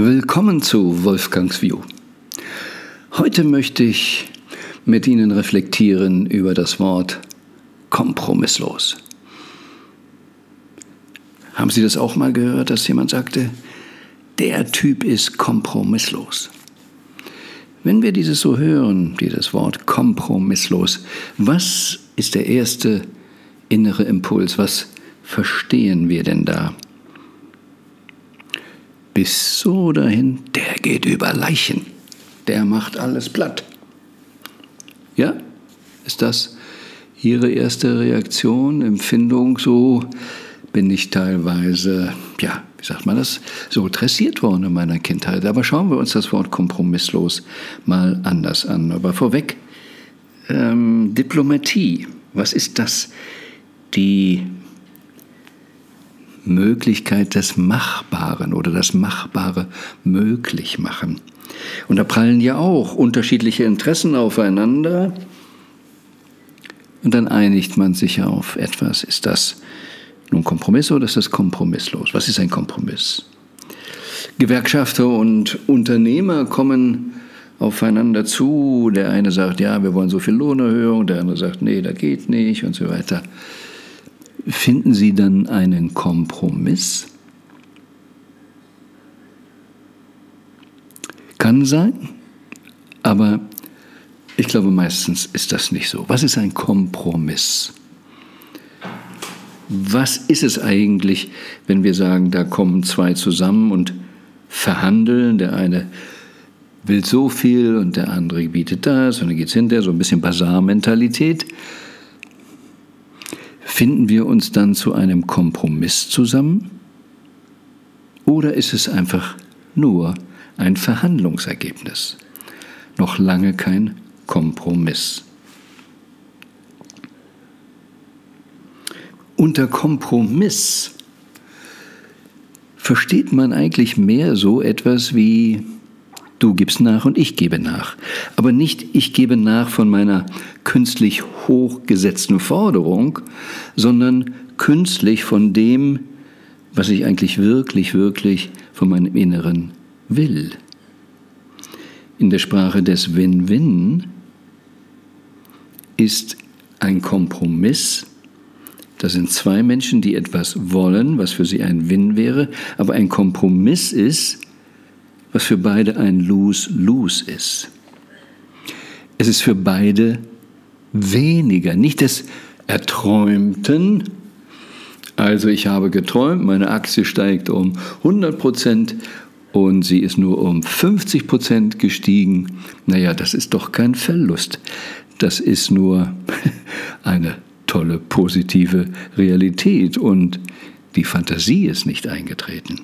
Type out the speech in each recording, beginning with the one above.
Willkommen zu Wolfgangs View. Heute möchte ich mit Ihnen reflektieren über das Wort kompromisslos. Haben Sie das auch mal gehört, dass jemand sagte, der Typ ist kompromisslos? Wenn wir dieses so hören, dieses Wort kompromisslos, was ist der erste innere Impuls? Was verstehen wir denn da? Bis so dahin, der geht über Leichen, der macht alles platt. Ja, ist das Ihre erste Reaktion, Empfindung? So bin ich teilweise, ja, wie sagt man das, so dressiert worden in meiner Kindheit. Aber schauen wir uns das Wort kompromisslos mal anders an. Aber vorweg, ähm, Diplomatie, was ist das? Die Möglichkeit des Machbaren oder das Machbare möglich machen. Und da prallen ja auch unterschiedliche Interessen aufeinander. Und dann einigt man sich auf etwas. Ist das nun Kompromiss oder ist das kompromisslos? Was ist ein Kompromiss? Gewerkschafter und Unternehmer kommen aufeinander zu. Der eine sagt, ja, wir wollen so viel Lohnerhöhung, der andere sagt, nee, das geht nicht und so weiter. Finden Sie dann einen Kompromiss? Kann sein, aber ich glaube, meistens ist das nicht so. Was ist ein Kompromiss? Was ist es eigentlich, wenn wir sagen, da kommen zwei zusammen und verhandeln? Der eine will so viel und der andere bietet das und dann geht es hinterher, so ein bisschen Basar-Mentalität. Finden wir uns dann zu einem Kompromiss zusammen? Oder ist es einfach nur ein Verhandlungsergebnis? Noch lange kein Kompromiss. Unter Kompromiss versteht man eigentlich mehr so etwas wie du gibst nach und ich gebe nach. Aber nicht ich gebe nach von meiner künstlich hochgesetzten Forderung, sondern künstlich von dem, was ich eigentlich wirklich, wirklich von meinem Inneren will. In der Sprache des Win-Win ist ein Kompromiss das sind zwei Menschen, die etwas wollen, was für sie ein Win wäre, aber ein Kompromiss ist, was für beide ein Lose-Lose ist. Es ist für beide weniger, nicht des Erträumten. Also ich habe geträumt, meine Aktie steigt um 100 Prozent und sie ist nur um 50 Prozent gestiegen. Naja, das ist doch kein Verlust. Das ist nur eine tolle, positive Realität und die Fantasie ist nicht eingetreten.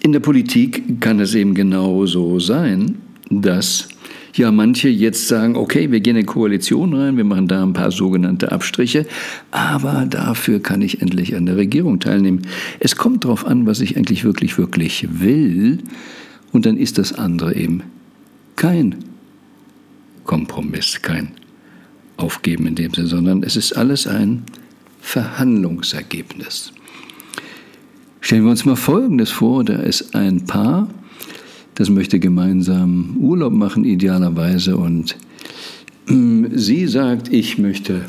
In der Politik kann es eben genauso sein, dass ja manche jetzt sagen, okay, wir gehen in Koalition rein, wir machen da ein paar sogenannte Abstriche, aber dafür kann ich endlich an der Regierung teilnehmen. Es kommt darauf an, was ich eigentlich wirklich, wirklich will, und dann ist das andere eben kein Kompromiss, kein aufgeben in dem Sinne, sondern es ist alles ein Verhandlungsergebnis. Stellen wir uns mal Folgendes vor, da ist ein Paar, das möchte gemeinsam Urlaub machen, idealerweise, und mm, sie sagt, ich möchte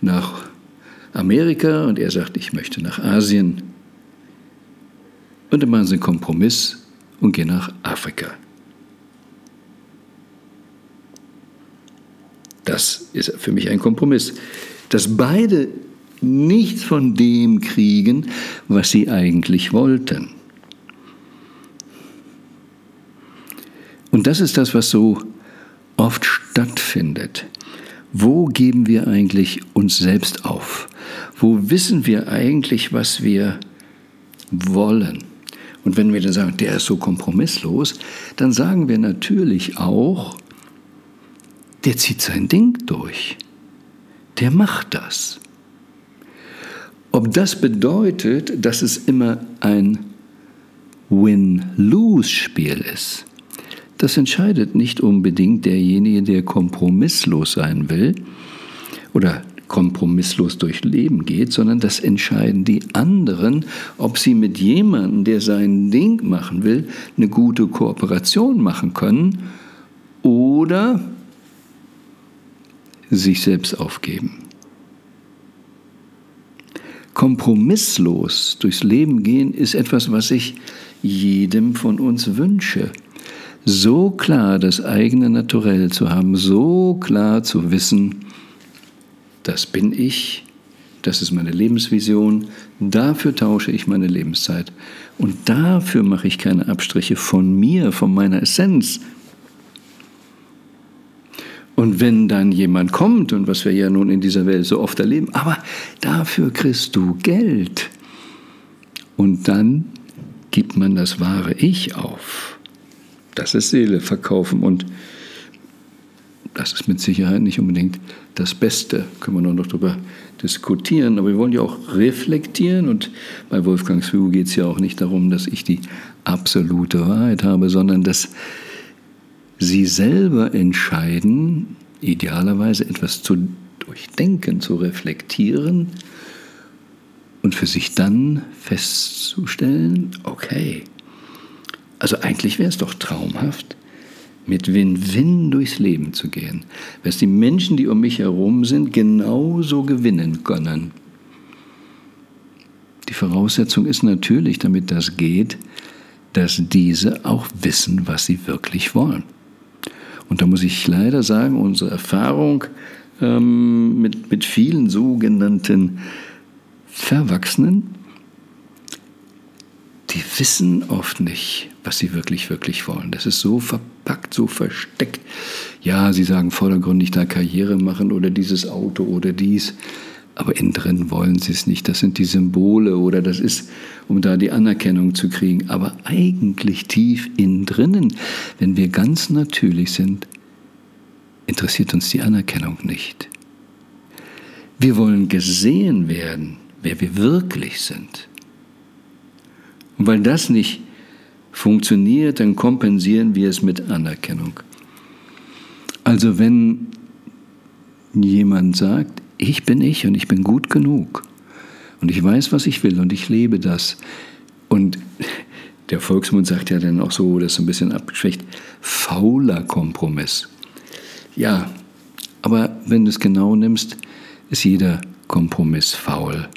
nach Amerika und er sagt, ich möchte nach Asien. Und dann machen sie einen Kompromiss und gehen nach Afrika. Das ist für mich ein Kompromiss. Dass beide nichts von dem kriegen, was sie eigentlich wollten. Und das ist das, was so oft stattfindet. Wo geben wir eigentlich uns selbst auf? Wo wissen wir eigentlich, was wir wollen? Und wenn wir dann sagen, der ist so kompromisslos, dann sagen wir natürlich auch, der zieht sein Ding durch. Der macht das. Ob das bedeutet, dass es immer ein Win-Lose-Spiel ist, das entscheidet nicht unbedingt derjenige, der kompromisslos sein will oder kompromisslos durch Leben geht, sondern das entscheiden die anderen, ob sie mit jemandem, der sein Ding machen will, eine gute Kooperation machen können oder sich selbst aufgeben. Kompromisslos durchs Leben gehen ist etwas, was ich jedem von uns wünsche. So klar das eigene Naturell zu haben, so klar zu wissen, das bin ich, das ist meine Lebensvision, dafür tausche ich meine Lebenszeit und dafür mache ich keine Abstriche von mir, von meiner Essenz, und wenn dann jemand kommt, und was wir ja nun in dieser Welt so oft erleben, aber dafür kriegst du Geld. Und dann gibt man das wahre Ich auf. Das ist Seele verkaufen und das ist mit Sicherheit nicht unbedingt das Beste. Können wir noch darüber diskutieren. Aber wir wollen ja auch reflektieren. Und bei Wolfgang Swu geht es ja auch nicht darum, dass ich die absolute Wahrheit habe, sondern dass Sie selber entscheiden, idealerweise etwas zu durchdenken, zu reflektieren und für sich dann festzustellen, okay, also eigentlich wäre es doch traumhaft, mit Win-Win durchs Leben zu gehen, dass die Menschen, die um mich herum sind, genauso gewinnen können. Die Voraussetzung ist natürlich, damit das geht, dass diese auch wissen, was sie wirklich wollen. Und da muss ich leider sagen, unsere Erfahrung ähm, mit, mit vielen sogenannten Verwachsenen, die wissen oft nicht, was sie wirklich, wirklich wollen. Das ist so verpackt, so versteckt. Ja, sie sagen vordergründig da Karriere machen oder dieses Auto oder dies aber innen drin wollen sie es nicht. Das sind die Symbole oder das ist, um da die Anerkennung zu kriegen. Aber eigentlich tief innen drinnen, wenn wir ganz natürlich sind, interessiert uns die Anerkennung nicht. Wir wollen gesehen werden, wer wir wirklich sind. Und weil das nicht funktioniert, dann kompensieren wir es mit Anerkennung. Also wenn jemand sagt, ich bin ich und ich bin gut genug. Und ich weiß, was ich will und ich lebe das. Und der Volksmund sagt ja dann auch so, das ist ein bisschen abgeschwächt, fauler Kompromiss. Ja, aber wenn du es genau nimmst, ist jeder Kompromiss faul.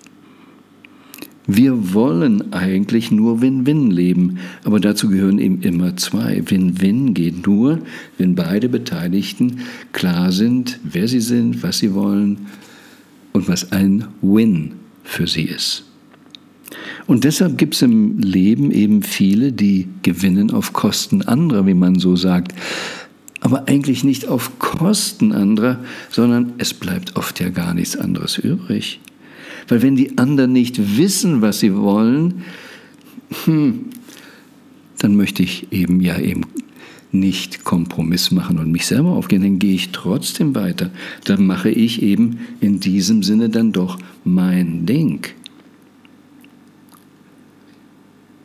Wir wollen eigentlich nur Win-Win leben, aber dazu gehören eben immer zwei. Win-Win geht nur, wenn beide Beteiligten klar sind, wer sie sind, was sie wollen und was ein Win für sie ist. Und deshalb gibt es im Leben eben viele, die gewinnen auf Kosten anderer, wie man so sagt. Aber eigentlich nicht auf Kosten anderer, sondern es bleibt oft ja gar nichts anderes übrig. Weil wenn die anderen nicht wissen, was sie wollen, hm, dann möchte ich eben ja eben nicht Kompromiss machen und mich selber aufgehen, dann gehe ich trotzdem weiter. Dann mache ich eben in diesem Sinne dann doch mein Ding.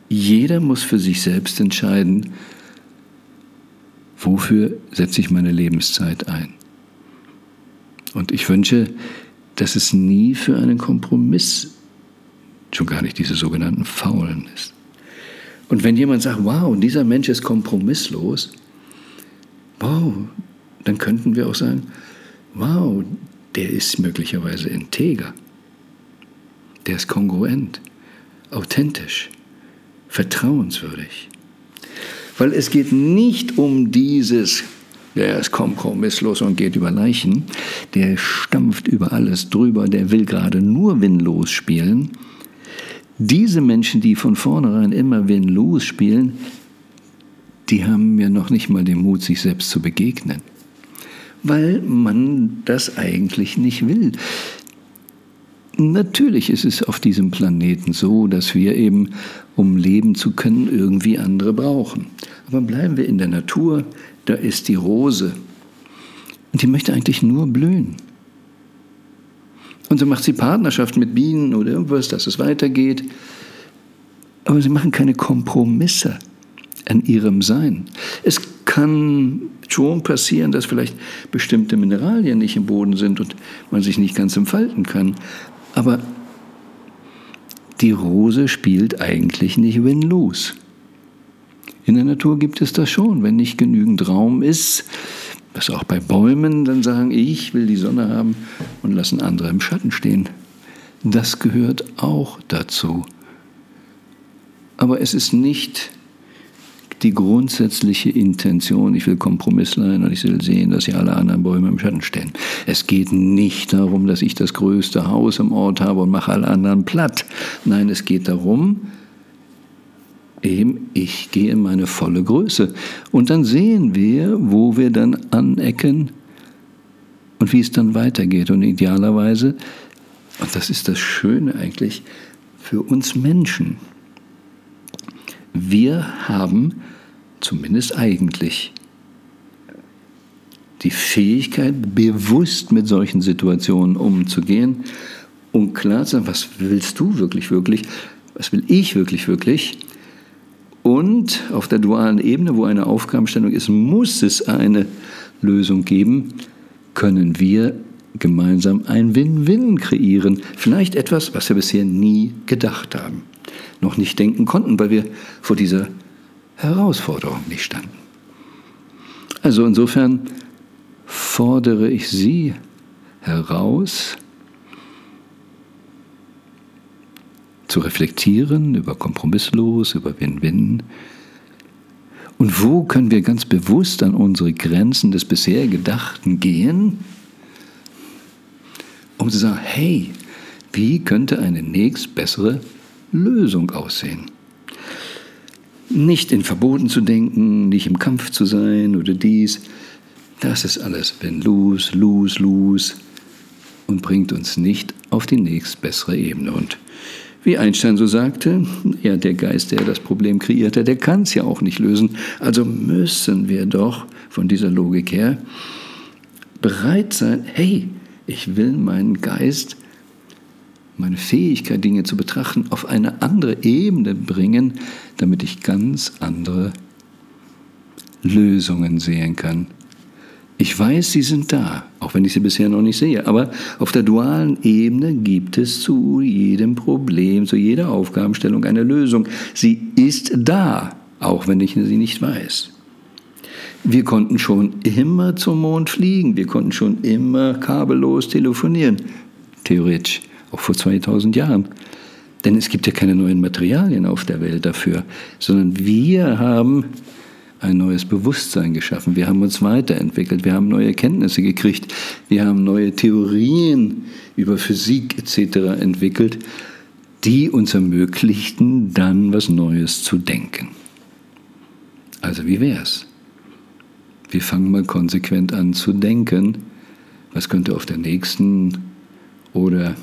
Jeder muss für sich selbst entscheiden, wofür setze ich meine Lebenszeit ein. Und ich wünsche, dass es nie für einen Kompromiss, schon gar nicht diese sogenannten Faulen ist. Und wenn jemand sagt, wow, dieser Mensch ist kompromisslos, wow, dann könnten wir auch sagen, wow, der ist möglicherweise integer, der ist kongruent, authentisch, vertrauenswürdig. Weil es geht nicht um dieses, der ist kompromisslos und geht über Leichen, der stampft über alles drüber, der will gerade nur winnlos spielen. Diese Menschen, die von vornherein immer win-lose spielen, die haben mir noch nicht mal den Mut, sich selbst zu begegnen. Weil man das eigentlich nicht will. Natürlich ist es auf diesem Planeten so, dass wir eben, um leben zu können, irgendwie andere brauchen. Aber bleiben wir in der Natur, da ist die Rose. Und die möchte eigentlich nur blühen. Und so macht sie Partnerschaft mit Bienen oder irgendwas, dass es weitergeht. Aber sie machen keine Kompromisse an ihrem Sein. Es kann schon passieren, dass vielleicht bestimmte Mineralien nicht im Boden sind und man sich nicht ganz entfalten kann. Aber die Rose spielt eigentlich nicht Win-Lose. In der Natur gibt es das schon. Wenn nicht genügend Raum ist, was auch bei Bäumen, dann sagen, ich will die Sonne haben und lassen andere im Schatten stehen. Das gehört auch dazu. Aber es ist nicht die grundsätzliche Intention, ich will Kompromisslein und ich will sehen, dass hier alle anderen Bäume im Schatten stehen. Es geht nicht darum, dass ich das größte Haus im Ort habe und mache alle anderen platt. Nein, es geht darum, eben, ich gehe in meine volle Größe. Und dann sehen wir, wo wir dann anecken und wie es dann weitergeht. Und idealerweise, und das ist das Schöne eigentlich, für uns Menschen. Wir haben zumindest eigentlich die Fähigkeit, bewusst mit solchen Situationen umzugehen und klar zu sagen, was willst du wirklich, wirklich, was will ich wirklich, wirklich und auf der dualen Ebene, wo eine Aufgabenstellung ist, muss es eine Lösung geben, können wir gemeinsam ein Win-Win kreieren. Vielleicht etwas, was wir bisher nie gedacht haben, noch nicht denken konnten, weil wir vor dieser Herausforderung nicht standen. Also insofern fordere ich Sie heraus, zu reflektieren über kompromisslos, über Win-Win. Und wo können wir ganz bewusst an unsere Grenzen des bisher Gedachten gehen, um zu sagen, hey, wie könnte eine nächst bessere Lösung aussehen? Nicht in Verboten zu denken, nicht im Kampf zu sein oder dies, das ist alles wenn lose, lose, lose und bringt uns nicht auf die nächst bessere Ebene. Und wie Einstein so sagte, ja, der Geist, der das Problem kreierte, der kann es ja auch nicht lösen. Also müssen wir doch von dieser Logik her bereit sein, hey, ich will meinen Geist, meine Fähigkeit, Dinge zu betrachten, auf eine andere Ebene bringen, damit ich ganz andere Lösungen sehen kann. Ich weiß, sie sind da, auch wenn ich sie bisher noch nicht sehe. Aber auf der dualen Ebene gibt es zu jedem Problem, zu jeder Aufgabenstellung eine Lösung. Sie ist da, auch wenn ich sie nicht weiß. Wir konnten schon immer zum Mond fliegen, wir konnten schon immer kabellos telefonieren. Theoretisch, auch vor 2000 Jahren. Denn es gibt ja keine neuen Materialien auf der Welt dafür, sondern wir haben ein neues Bewusstsein geschaffen. Wir haben uns weiterentwickelt. Wir haben neue Kenntnisse gekriegt. Wir haben neue Theorien über Physik etc. entwickelt, die uns ermöglichten, dann was Neues zu denken. Also wie wär's? Wir fangen mal konsequent an zu denken. Was könnte auf der nächsten oder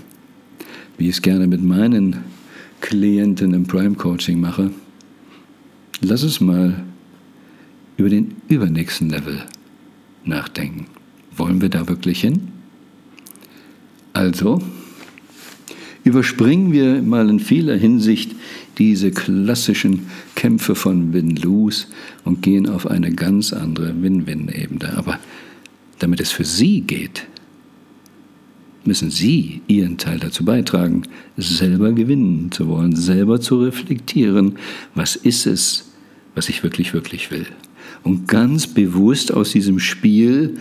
wie ich es gerne mit meinen Klienten im Prime Coaching mache, lass es mal über den übernächsten Level nachdenken. Wollen wir da wirklich hin? Also, überspringen wir mal in vieler Hinsicht diese klassischen Kämpfe von Win-Lose und gehen auf eine ganz andere Win-Win-Ebene. Aber damit es für Sie geht, müssen Sie Ihren Teil dazu beitragen, selber gewinnen zu wollen, selber zu reflektieren, was ist es, was ich wirklich, wirklich will und ganz bewusst aus diesem Spiel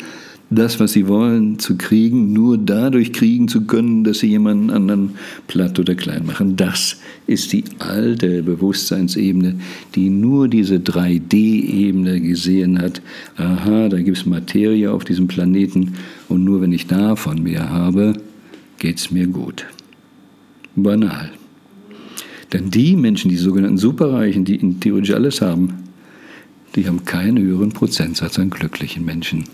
das, was sie wollen, zu kriegen, nur dadurch kriegen zu können, dass sie jemanden anderen platt oder klein machen. Das ist die alte Bewusstseinsebene, die nur diese 3D-Ebene gesehen hat. Aha, da gibt es Materie auf diesem Planeten und nur wenn ich davon mehr habe, geht es mir gut. Banal. Denn die Menschen, die sogenannten Superreichen, die theoretisch alles haben, die haben keinen höheren Prozentsatz an glücklichen Menschen.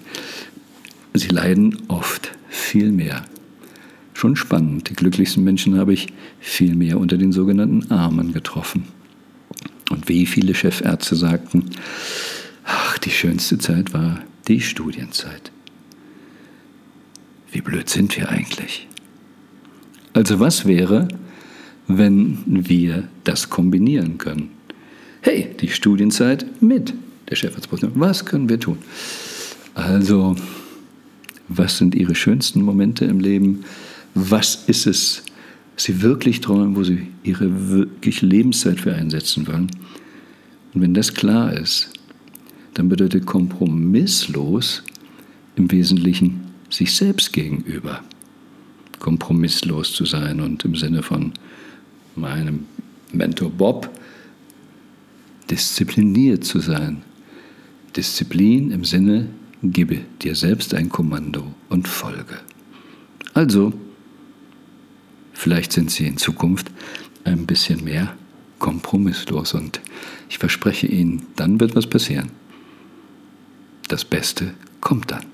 Sie leiden oft viel mehr. Schon spannend, die glücklichsten Menschen habe ich viel mehr unter den sogenannten Armen getroffen. Und wie viele Chefärzte sagten, ach, die schönste Zeit war die Studienzeit. Wie blöd sind wir eigentlich? Also was wäre, wenn wir das kombinieren können? Hey, die Studienzeit mit der. Was können wir tun? Also, was sind Ihre schönsten Momente im Leben? Was ist es, was Sie wirklich träumen, wo Sie Ihre wirklich Lebenszeit für einsetzen wollen? Und wenn das klar ist, dann bedeutet kompromisslos im Wesentlichen sich selbst gegenüber kompromisslos zu sein und im Sinne von meinem Mentor Bob diszipliniert zu sein. Disziplin im Sinne, gebe dir selbst ein Kommando und folge. Also, vielleicht sind sie in Zukunft ein bisschen mehr kompromisslos und ich verspreche Ihnen, dann wird was passieren. Das Beste kommt dann.